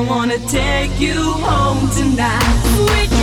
I wanna take you home tonight.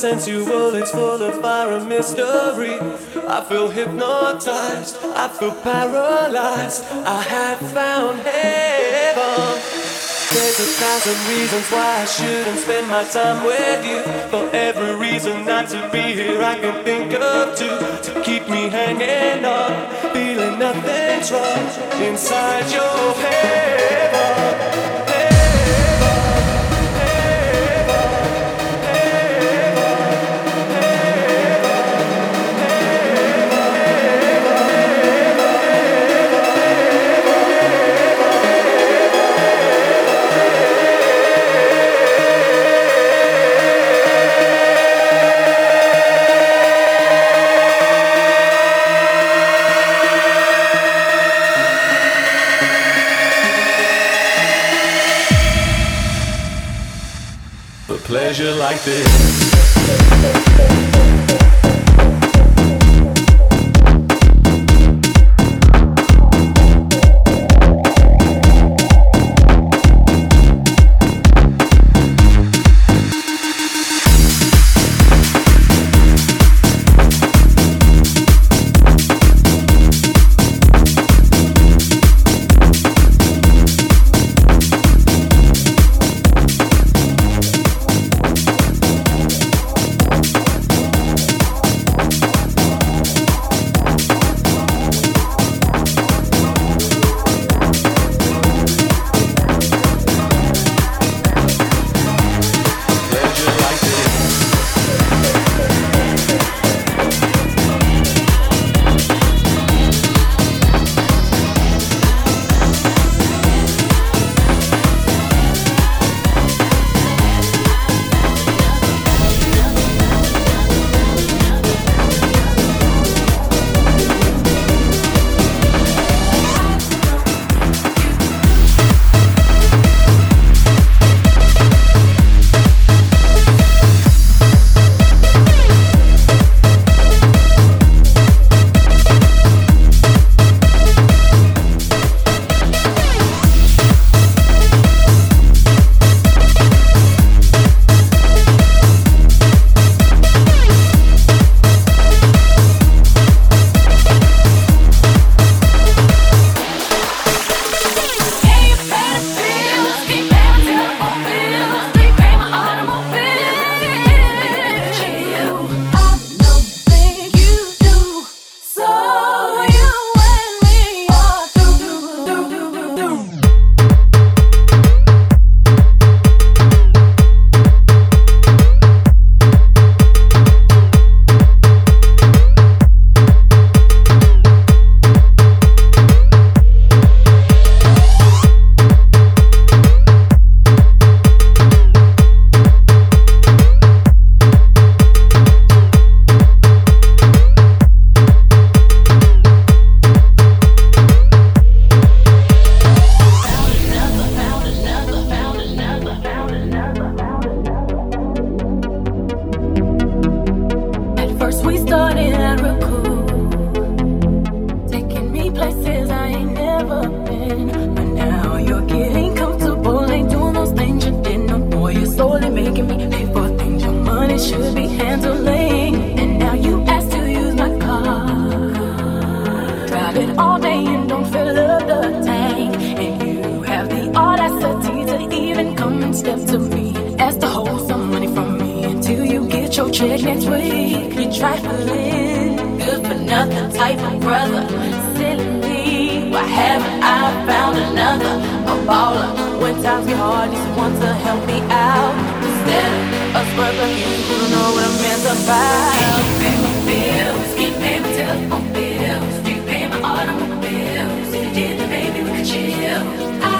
Sensual, it's full of fire and mystery. I feel hypnotized, I feel paralyzed. I have found heaven. There's a thousand reasons why I shouldn't spend my time with you. For every reason not to be here, I can think of two to keep me hanging on, feeling nothing's wrong inside your heaven. Like this. Trifling, good for nothing type of brother. Silly me, why haven't I found another? A baller. When times get hard, need someone to help me out. Instead of a spurt like you, don't know what a man's about. Can you pay my bills? Can you pay my telephone bills? Do you pay my automobiles? If you did, then maybe we could chill.